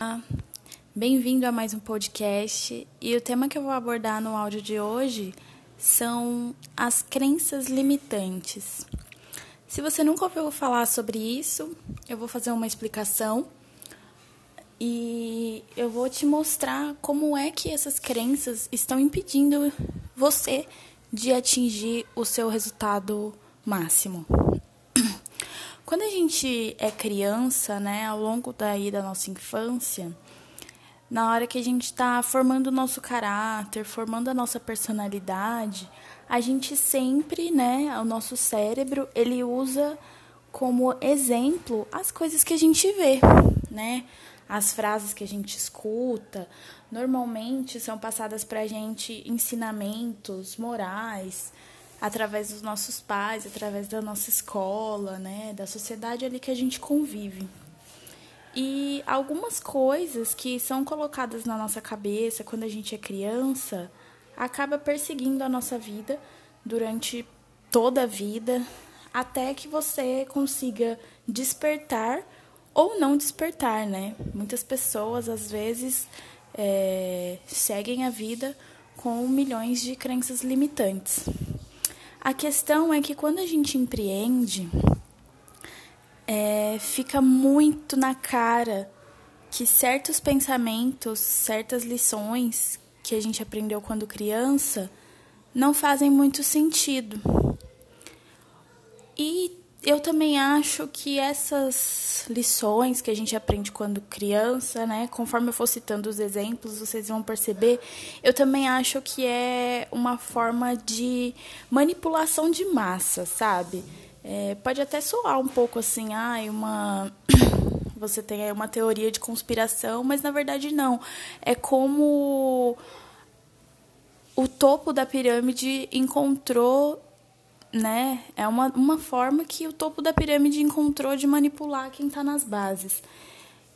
Ah, Bem-vindo a mais um podcast e o tema que eu vou abordar no áudio de hoje são as crenças limitantes. Se você nunca ouviu falar sobre isso, eu vou fazer uma explicação e eu vou te mostrar como é que essas crenças estão impedindo você de atingir o seu resultado máximo. Quando a gente é criança, né, ao longo daí da nossa infância, na hora que a gente está formando o nosso caráter, formando a nossa personalidade, a gente sempre, né, o nosso cérebro, ele usa como exemplo as coisas que a gente vê, né? As frases que a gente escuta, normalmente são passadas para a gente ensinamentos morais, através dos nossos pais, através da nossa escola, né, da sociedade ali que a gente convive. E algumas coisas que são colocadas na nossa cabeça quando a gente é criança acaba perseguindo a nossa vida durante toda a vida até que você consiga despertar ou não despertar, né? Muitas pessoas às vezes é, seguem a vida com milhões de crenças limitantes. A questão é que quando a gente empreende, é, fica muito na cara que certos pensamentos, certas lições que a gente aprendeu quando criança não fazem muito sentido. E eu também acho que essas lições que a gente aprende quando criança, né, conforme eu for citando os exemplos, vocês vão perceber, eu também acho que é uma forma de manipulação de massa, sabe? É, pode até soar um pouco assim, ah, uma você tem aí uma teoria de conspiração, mas na verdade não. É como o topo da pirâmide encontrou, né? É uma, uma forma que o topo da pirâmide encontrou de manipular quem está nas bases.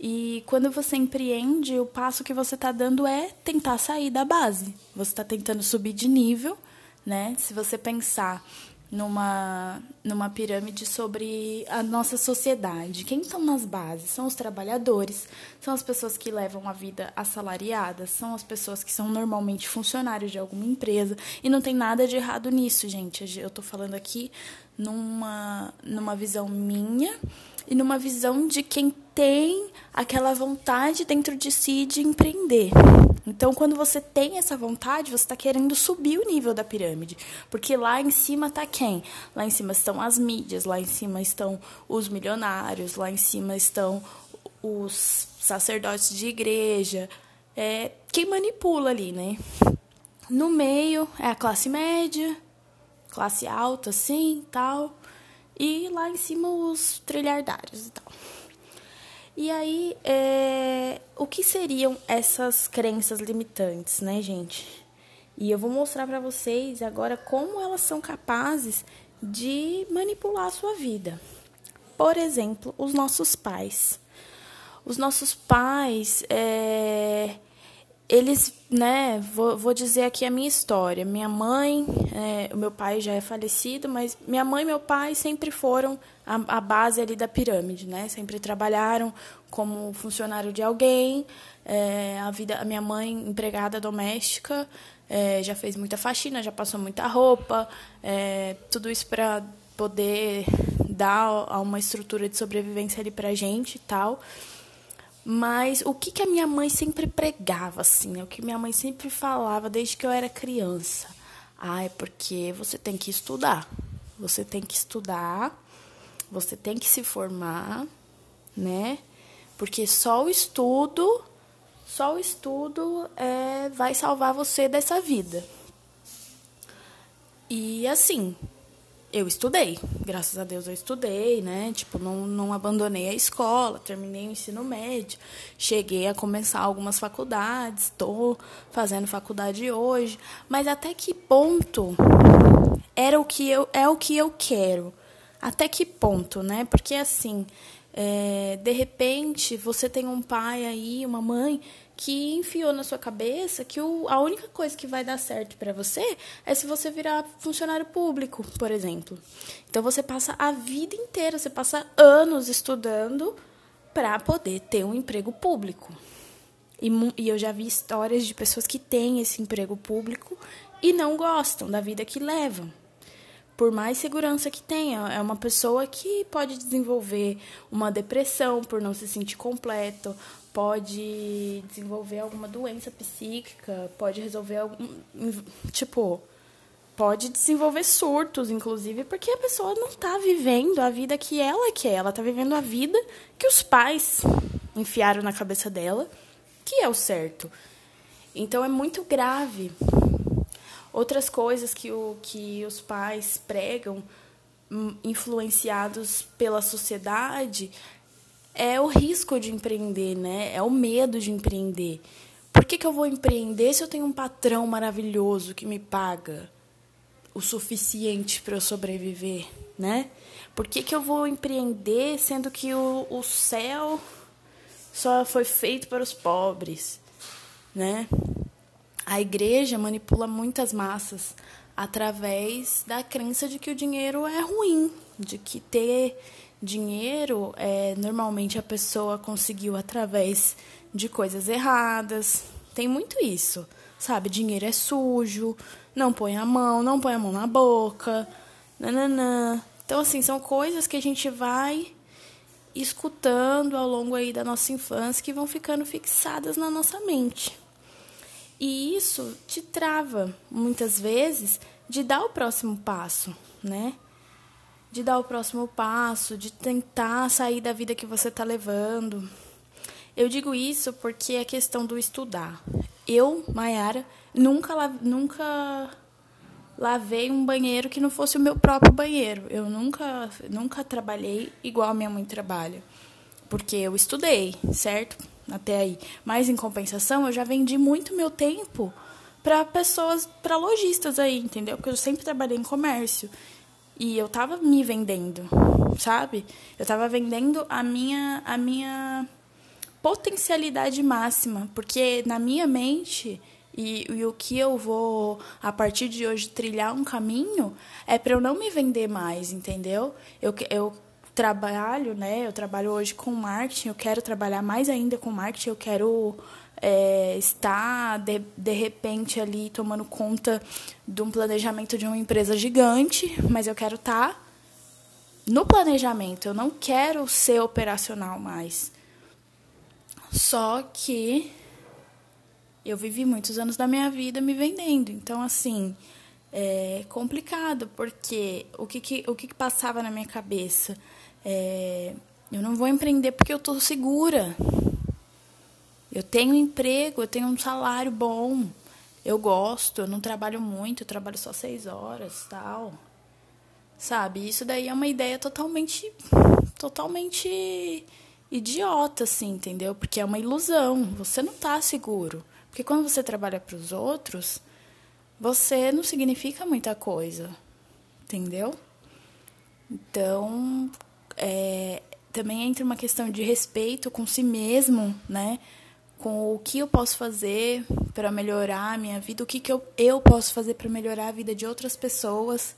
E quando você empreende, o passo que você está dando é tentar sair da base. Você está tentando subir de nível, né? Se você pensar numa, numa pirâmide sobre a nossa sociedade. Quem estão nas bases? São os trabalhadores, são as pessoas que levam a vida assalariada, são as pessoas que são normalmente funcionários de alguma empresa. E não tem nada de errado nisso, gente. Eu estou falando aqui numa, numa visão minha e numa visão de quem tem aquela vontade dentro de si de empreender. Então, quando você tem essa vontade, você está querendo subir o nível da pirâmide. Porque lá em cima está quem? Lá em cima estão as mídias, lá em cima estão os milionários, lá em cima estão os sacerdotes de igreja. É quem manipula ali, né? No meio é a classe média, classe alta, assim, tal. E lá em cima os trilhardários e tal. E aí, é, o que seriam essas crenças limitantes, né, gente? E eu vou mostrar para vocês agora como elas são capazes de manipular a sua vida. Por exemplo, os nossos pais. Os nossos pais, é, eles, né, vou, vou dizer aqui a minha história. Minha mãe, é, o meu pai já é falecido, mas minha mãe e meu pai sempre foram a, a base ali da pirâmide, né? Sempre trabalharam como funcionário de alguém. É, a vida, a minha mãe, empregada doméstica, é, já fez muita faxina, já passou muita roupa, é, tudo isso para poder dar uma estrutura de sobrevivência ali para gente e tal. Mas o que, que a minha mãe sempre pregava, assim, né? o que minha mãe sempre falava desde que eu era criança? Ah, é porque você tem que estudar. Você tem que estudar, você tem que se formar, né? Porque só o estudo, só o estudo é, vai salvar você dessa vida. E assim, eu estudei, graças a Deus eu estudei, né? Tipo, não, não abandonei a escola, terminei o ensino médio, cheguei a começar algumas faculdades, estou fazendo faculdade hoje, mas até que ponto era o que eu é o que eu quero? Até que ponto, né? Porque assim, é, de repente você tem um pai aí, uma mãe que enfiou na sua cabeça que o, a única coisa que vai dar certo para você é se você virar funcionário público, por exemplo. Então você passa a vida inteira, você passa anos estudando para poder ter um emprego público. E, e eu já vi histórias de pessoas que têm esse emprego público e não gostam da vida que levam. Por mais segurança que tenha, é uma pessoa que pode desenvolver uma depressão por não se sentir completo, pode desenvolver alguma doença psíquica, pode resolver algum. Tipo, pode desenvolver surtos, inclusive, porque a pessoa não está vivendo a vida que ela quer, ela está vivendo a vida que os pais enfiaram na cabeça dela que é o certo. Então é muito grave. Outras coisas que, o, que os pais pregam, hum, influenciados pela sociedade, é o risco de empreender, né? É o medo de empreender. Por que, que eu vou empreender se eu tenho um patrão maravilhoso que me paga o suficiente para eu sobreviver, né? Por que, que eu vou empreender sendo que o, o céu só foi feito para os pobres, né? A igreja manipula muitas massas através da crença de que o dinheiro é ruim, de que ter dinheiro é normalmente a pessoa conseguiu através de coisas erradas. Tem muito isso, sabe? Dinheiro é sujo, não põe a mão, não põe a mão na boca, nananã. Então assim, são coisas que a gente vai escutando ao longo aí da nossa infância que vão ficando fixadas na nossa mente. E isso te trava, muitas vezes, de dar o próximo passo, né? De dar o próximo passo, de tentar sair da vida que você está levando. Eu digo isso porque é questão do estudar. Eu, Mayara, nunca, nunca lavei um banheiro que não fosse o meu próprio banheiro. Eu nunca, nunca trabalhei igual a minha mãe trabalha. Porque eu estudei, certo? Até aí. Mas em compensação, eu já vendi muito meu tempo para pessoas, para lojistas aí, entendeu? Porque eu sempre trabalhei em comércio. E eu tava me vendendo, sabe? Eu tava vendendo a minha a minha potencialidade máxima, porque na minha mente e, e, o que eu vou, a partir de hoje, trilhar um caminho é para eu não me vender mais, entendeu? Eu, eu trabalho, né? Eu trabalho hoje com marketing, eu quero trabalhar mais ainda com marketing, eu quero é, estar, de, de repente, ali tomando conta de um planejamento de uma empresa gigante, mas eu quero estar no planejamento, eu não quero ser operacional mais. Só que eu vivi muitos anos da minha vida me vendendo. Então, assim, é complicado, porque o que, que o que, que passava na minha cabeça? É, eu não vou empreender porque eu estou segura. Eu tenho um emprego, eu tenho um salário bom. Eu gosto, eu não trabalho muito, eu trabalho só seis horas tal. Sabe? Isso daí é uma ideia totalmente. totalmente idiota, assim, entendeu? Porque é uma ilusão. Você não está seguro. Porque quando você trabalha para os outros, você não significa muita coisa, entendeu? Então, é, também entra uma questão de respeito com si mesmo, né? Com o que eu posso fazer para melhorar a minha vida, o que, que eu, eu posso fazer para melhorar a vida de outras pessoas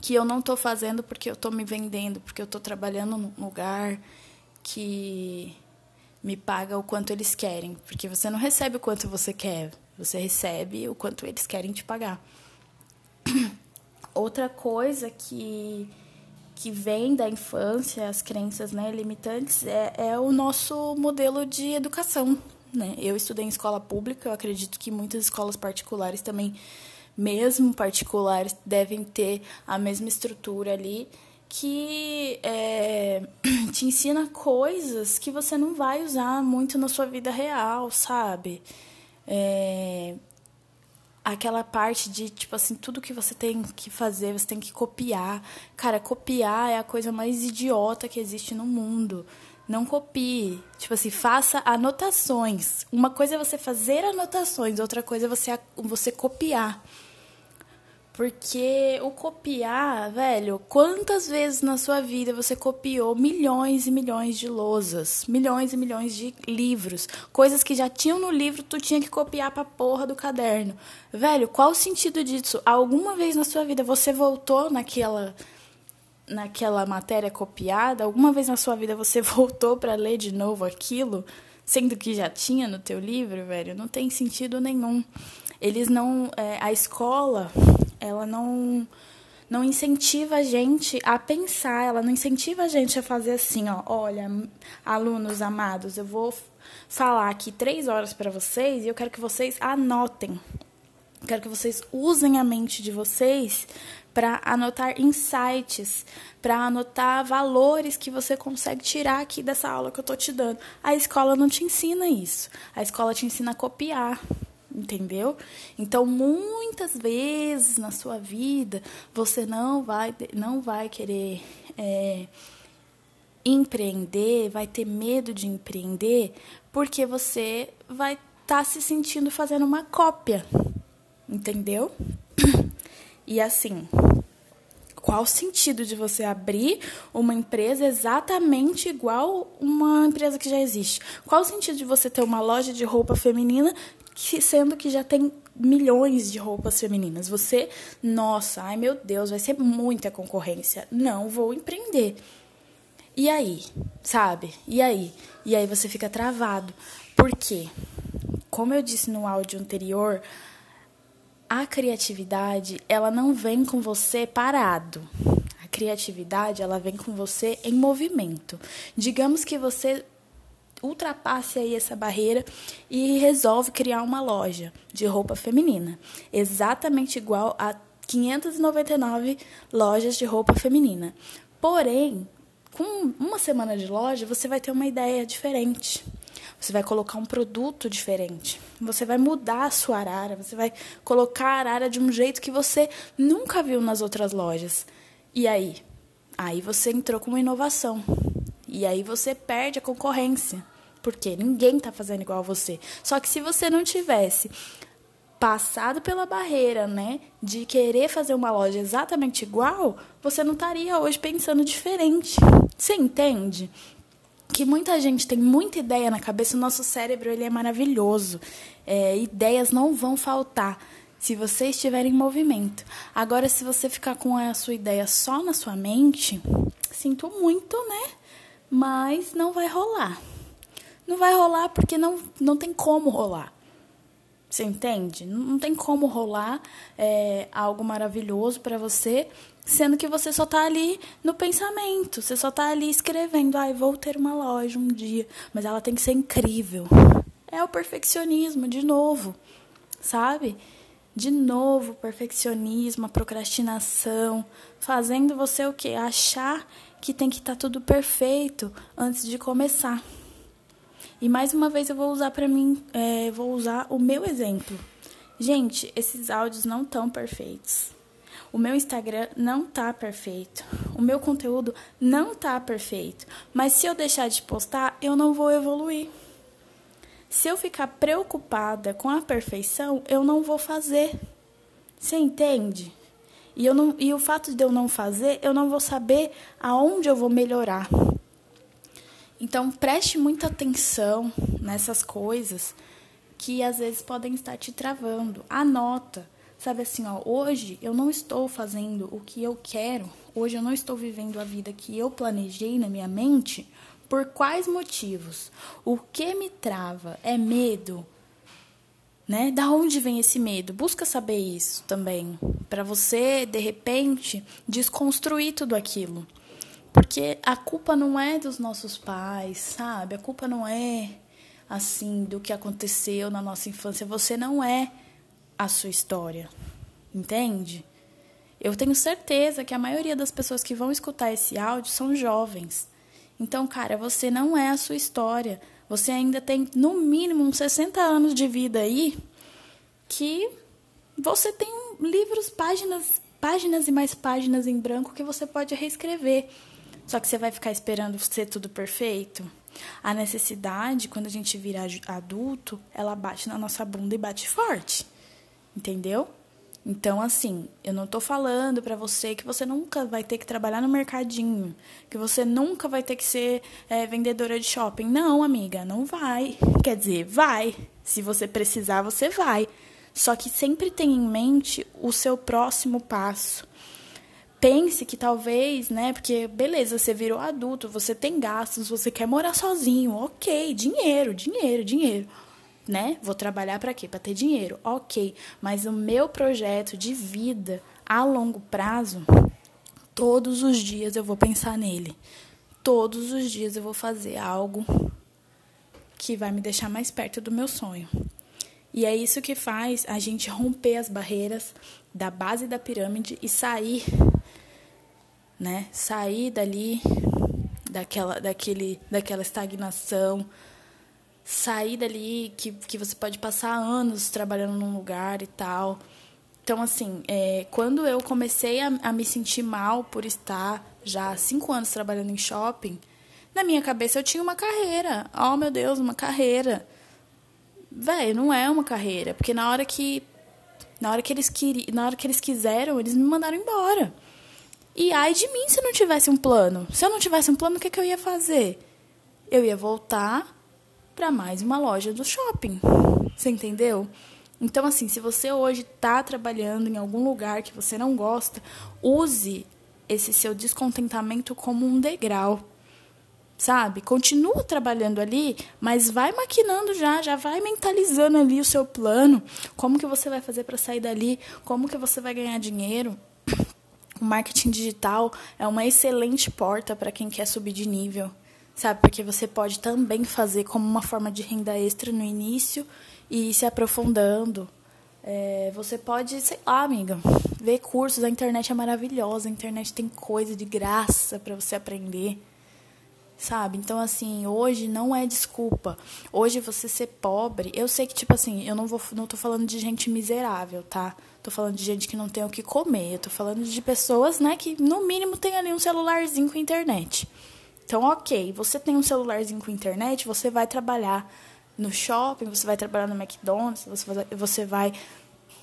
que eu não estou fazendo porque eu estou me vendendo, porque eu estou trabalhando num lugar que me paga o quanto eles querem, porque você não recebe o quanto você quer, você recebe o quanto eles querem te pagar. Outra coisa que que vem da infância, as crenças né, limitantes, é, é o nosso modelo de educação. Né? Eu estudei em escola pública, eu acredito que muitas escolas particulares também, mesmo particulares, devem ter a mesma estrutura ali que é, te ensina coisas que você não vai usar muito na sua vida real, sabe? É, aquela parte de, tipo assim, tudo que você tem que fazer, você tem que copiar. Cara, copiar é a coisa mais idiota que existe no mundo. Não copie. Tipo assim, faça anotações. Uma coisa é você fazer anotações, outra coisa é você, você copiar. Porque o copiar, velho, quantas vezes na sua vida você copiou milhões e milhões de lousas, milhões e milhões de livros, coisas que já tinham no livro, tu tinha que copiar pra porra do caderno. Velho, qual o sentido disso? Alguma vez na sua vida você voltou naquela naquela matéria copiada, alguma vez na sua vida você voltou para ler de novo aquilo, sendo que já tinha no teu livro, velho? Não tem sentido nenhum. Eles não, é, a escola, ela não não incentiva a gente a pensar, ela não incentiva a gente a fazer assim, ó, olha, alunos amados, eu vou falar aqui três horas para vocês e eu quero que vocês anotem. Quero que vocês usem a mente de vocês para anotar insights, para anotar valores que você consegue tirar aqui dessa aula que eu tô te dando. A escola não te ensina isso. A escola te ensina a copiar, entendeu? Então, muitas vezes na sua vida você não vai não vai querer é, empreender, vai ter medo de empreender, porque você vai estar tá se sentindo fazendo uma cópia, entendeu? E assim, qual o sentido de você abrir uma empresa exatamente igual uma empresa que já existe? Qual o sentido de você ter uma loja de roupa feminina, que, sendo que já tem milhões de roupas femininas? Você, nossa, ai meu Deus, vai ser muita concorrência. Não vou empreender. E aí, sabe? E aí? E aí você fica travado. Por quê? Como eu disse no áudio anterior, a criatividade, ela não vem com você parado. A criatividade, ela vem com você em movimento. Digamos que você ultrapasse aí essa barreira e resolve criar uma loja de roupa feminina, exatamente igual a 599 lojas de roupa feminina. Porém, com uma semana de loja, você vai ter uma ideia diferente. Você vai colocar um produto diferente. Você vai mudar a sua arara. Você vai colocar a arara de um jeito que você nunca viu nas outras lojas. E aí? Aí você entrou com uma inovação. E aí você perde a concorrência. Porque ninguém está fazendo igual a você. Só que se você não tivesse passado pela barreira, né, de querer fazer uma loja exatamente igual, você não estaria hoje pensando diferente. Você entende? Que muita gente tem muita ideia na cabeça, o nosso cérebro ele é maravilhoso. É, ideias não vão faltar se você estiver em movimento. Agora, se você ficar com a sua ideia só na sua mente, sinto muito, né? Mas não vai rolar. Não vai rolar porque não, não tem como rolar. Você entende? Não tem como rolar é, algo maravilhoso para você Sendo que você só tá ali no pensamento, você só tá ali escrevendo, ai, ah, vou ter uma loja um dia, mas ela tem que ser incrível. É o perfeccionismo, de novo, sabe? De novo, perfeccionismo, a procrastinação, fazendo você o quê? Achar que tem que estar tá tudo perfeito antes de começar. E mais uma vez eu vou usar para mim, é, vou usar o meu exemplo. Gente, esses áudios não estão perfeitos. O meu Instagram não tá perfeito. O meu conteúdo não tá perfeito. Mas se eu deixar de postar, eu não vou evoluir. Se eu ficar preocupada com a perfeição, eu não vou fazer. Você entende? E, eu não, e o fato de eu não fazer, eu não vou saber aonde eu vou melhorar. Então, preste muita atenção nessas coisas que às vezes podem estar te travando. Anota. Sabe assim, ó, hoje eu não estou fazendo o que eu quero, hoje eu não estou vivendo a vida que eu planejei na minha mente. Por quais motivos? O que me trava? É medo? Né? Da onde vem esse medo? Busca saber isso também, para você de repente desconstruir tudo aquilo. Porque a culpa não é dos nossos pais, sabe? A culpa não é assim do que aconteceu na nossa infância. Você não é a sua história, entende? Eu tenho certeza que a maioria das pessoas que vão escutar esse áudio são jovens. Então, cara, você não é a sua história. Você ainda tem, no mínimo, uns 60 anos de vida aí que você tem livros, páginas, páginas e mais páginas em branco que você pode reescrever. Só que você vai ficar esperando ser tudo perfeito? A necessidade, quando a gente vira adulto, ela bate na nossa bunda e bate forte. Entendeu? Então, assim, eu não tô falando para você que você nunca vai ter que trabalhar no mercadinho, que você nunca vai ter que ser é, vendedora de shopping. Não, amiga, não vai. Quer dizer, vai. Se você precisar, você vai. Só que sempre tenha em mente o seu próximo passo. Pense que talvez, né? Porque beleza, você virou adulto, você tem gastos, você quer morar sozinho, ok, dinheiro, dinheiro, dinheiro, né? Vou trabalhar para quê? Para ter dinheiro, ok. Mas o meu projeto de vida a longo prazo, todos os dias eu vou pensar nele. Todos os dias eu vou fazer algo que vai me deixar mais perto do meu sonho. E é isso que faz a gente romper as barreiras da base da pirâmide e sair, né? Sair dali daquela daquele daquela estagnação, sair dali que, que você pode passar anos trabalhando num lugar e tal. Então, assim, é, quando eu comecei a, a me sentir mal por estar já há cinco anos trabalhando em shopping, na minha cabeça eu tinha uma carreira. Oh, meu Deus, uma carreira. Velho, não é uma carreira, porque na hora que na hora que eles queriam, na hora que eles quiseram, eles me mandaram embora. E ai de mim se não tivesse um plano. Se eu não tivesse um plano, o que, que eu ia fazer? Eu ia voltar para mais uma loja do shopping. Você entendeu? Então, assim, se você hoje está trabalhando em algum lugar que você não gosta, use esse seu descontentamento como um degrau sabe? Continua trabalhando ali, mas vai maquinando já, já vai mentalizando ali o seu plano, como que você vai fazer para sair dali, como que você vai ganhar dinheiro. O marketing digital é uma excelente porta para quem quer subir de nível, sabe? Porque você pode também fazer como uma forma de renda extra no início e ir se aprofundando. É, você pode, sei lá, amiga, ver cursos. A internet é maravilhosa, a internet tem coisa de graça para você aprender sabe? Então, assim, hoje não é desculpa. Hoje você ser pobre, eu sei que, tipo assim, eu não, vou, não tô falando de gente miserável, tá? Tô falando de gente que não tem o que comer. Eu tô falando de pessoas, né, que no mínimo tem ali um celularzinho com internet. Então, ok, você tem um celularzinho com internet, você vai trabalhar no shopping, você vai trabalhar no McDonald's, você vai, você vai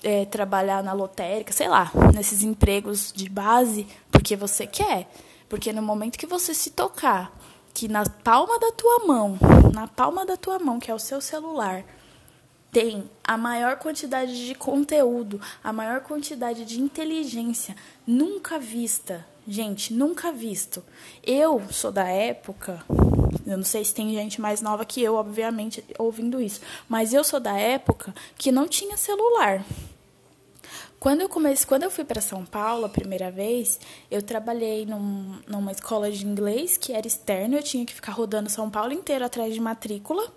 é, trabalhar na lotérica, sei lá, nesses empregos de base, porque você quer. Porque no momento que você se tocar que na palma da tua mão, na palma da tua mão, que é o seu celular, tem a maior quantidade de conteúdo, a maior quantidade de inteligência nunca vista. Gente, nunca visto. Eu sou da época, eu não sei se tem gente mais nova que eu, obviamente, ouvindo isso, mas eu sou da época que não tinha celular. Quando eu comecei, quando eu fui para São Paulo a primeira vez, eu trabalhei num, numa escola de inglês que era externa, eu tinha que ficar rodando São Paulo inteiro atrás de matrícula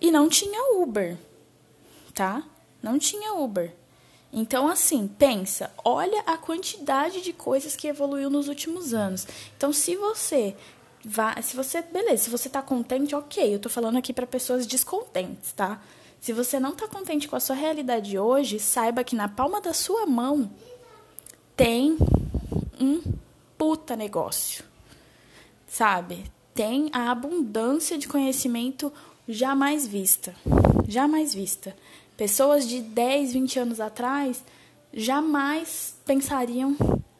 e não tinha Uber, tá? Não tinha Uber. Então, assim, pensa, olha a quantidade de coisas que evoluiu nos últimos anos. Então, se você vai, se você, beleza, se você tá contente, ok, eu tô falando aqui para pessoas descontentes, tá? Se você não está contente com a sua realidade hoje, saiba que na palma da sua mão tem um puta negócio. Sabe? Tem a abundância de conhecimento jamais vista. Jamais vista. Pessoas de 10, 20 anos atrás jamais pensariam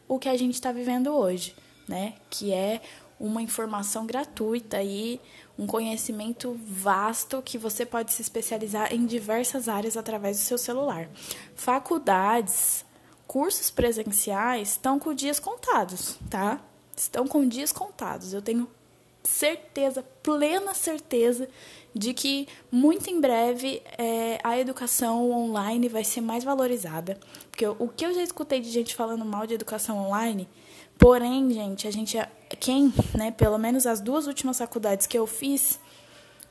o que a gente está vivendo hoje, né? Que é uma informação gratuita e um conhecimento vasto que você pode se especializar em diversas áreas através do seu celular. Faculdades, cursos presenciais estão com dias contados, tá? Estão com dias contados. Eu tenho certeza, plena certeza, de que muito em breve é, a educação online vai ser mais valorizada. Porque o que eu já escutei de gente falando mal de educação online Porém, gente, a gente quem, né, pelo menos as duas últimas faculdades que eu fiz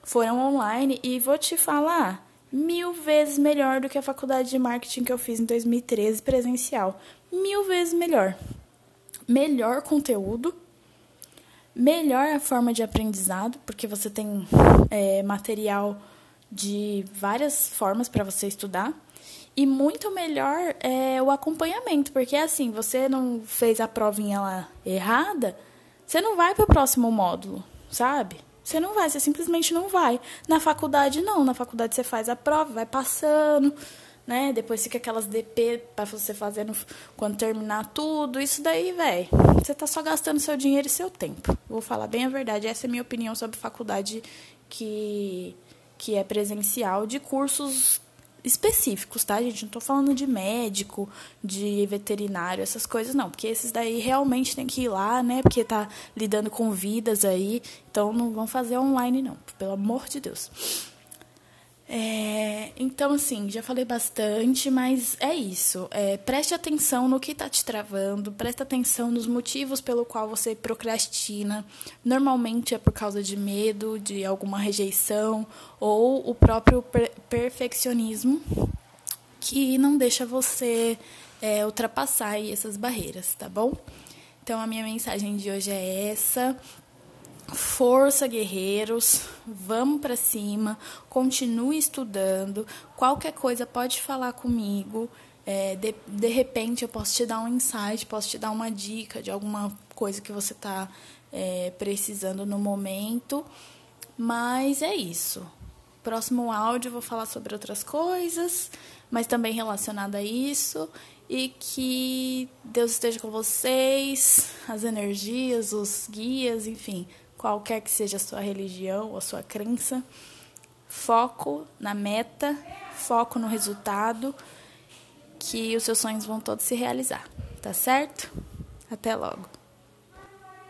foram online e vou te falar, mil vezes melhor do que a faculdade de marketing que eu fiz em 2013 presencial. Mil vezes melhor. Melhor conteúdo, melhor a forma de aprendizado, porque você tem é, material de várias formas para você estudar. E muito melhor é o acompanhamento, porque assim, você não fez a provinha lá errada, você não vai para o próximo módulo, sabe? Você não vai, você simplesmente não vai. Na faculdade, não. Na faculdade você faz a prova, vai passando, né? Depois fica aquelas DP para você fazer no, quando terminar tudo. Isso daí, velho, você tá só gastando seu dinheiro e seu tempo. Vou falar bem a verdade. Essa é a minha opinião sobre faculdade que, que é presencial, de cursos específicos, tá, gente? Não tô falando de médico, de veterinário, essas coisas, não. Porque esses daí realmente tem que ir lá, né? Porque tá lidando com vidas aí. Então não vão fazer online, não. Pelo amor de Deus. É, então, assim, já falei bastante, mas é isso. É, preste atenção no que está te travando, preste atenção nos motivos pelo qual você procrastina. Normalmente é por causa de medo, de alguma rejeição ou o próprio per perfeccionismo que não deixa você é, ultrapassar essas barreiras, tá bom? Então, a minha mensagem de hoje é essa. Força, guerreiros, vamos para cima, continue estudando. Qualquer coisa pode falar comigo. É, de, de repente eu posso te dar um insight, posso te dar uma dica de alguma coisa que você está é, precisando no momento. Mas é isso. Próximo áudio eu vou falar sobre outras coisas, mas também relacionado a isso. E que Deus esteja com vocês, as energias, os guias, enfim qualquer que seja a sua religião ou a sua crença. Foco na meta, foco no resultado, que os seus sonhos vão todos se realizar, tá certo? Até logo.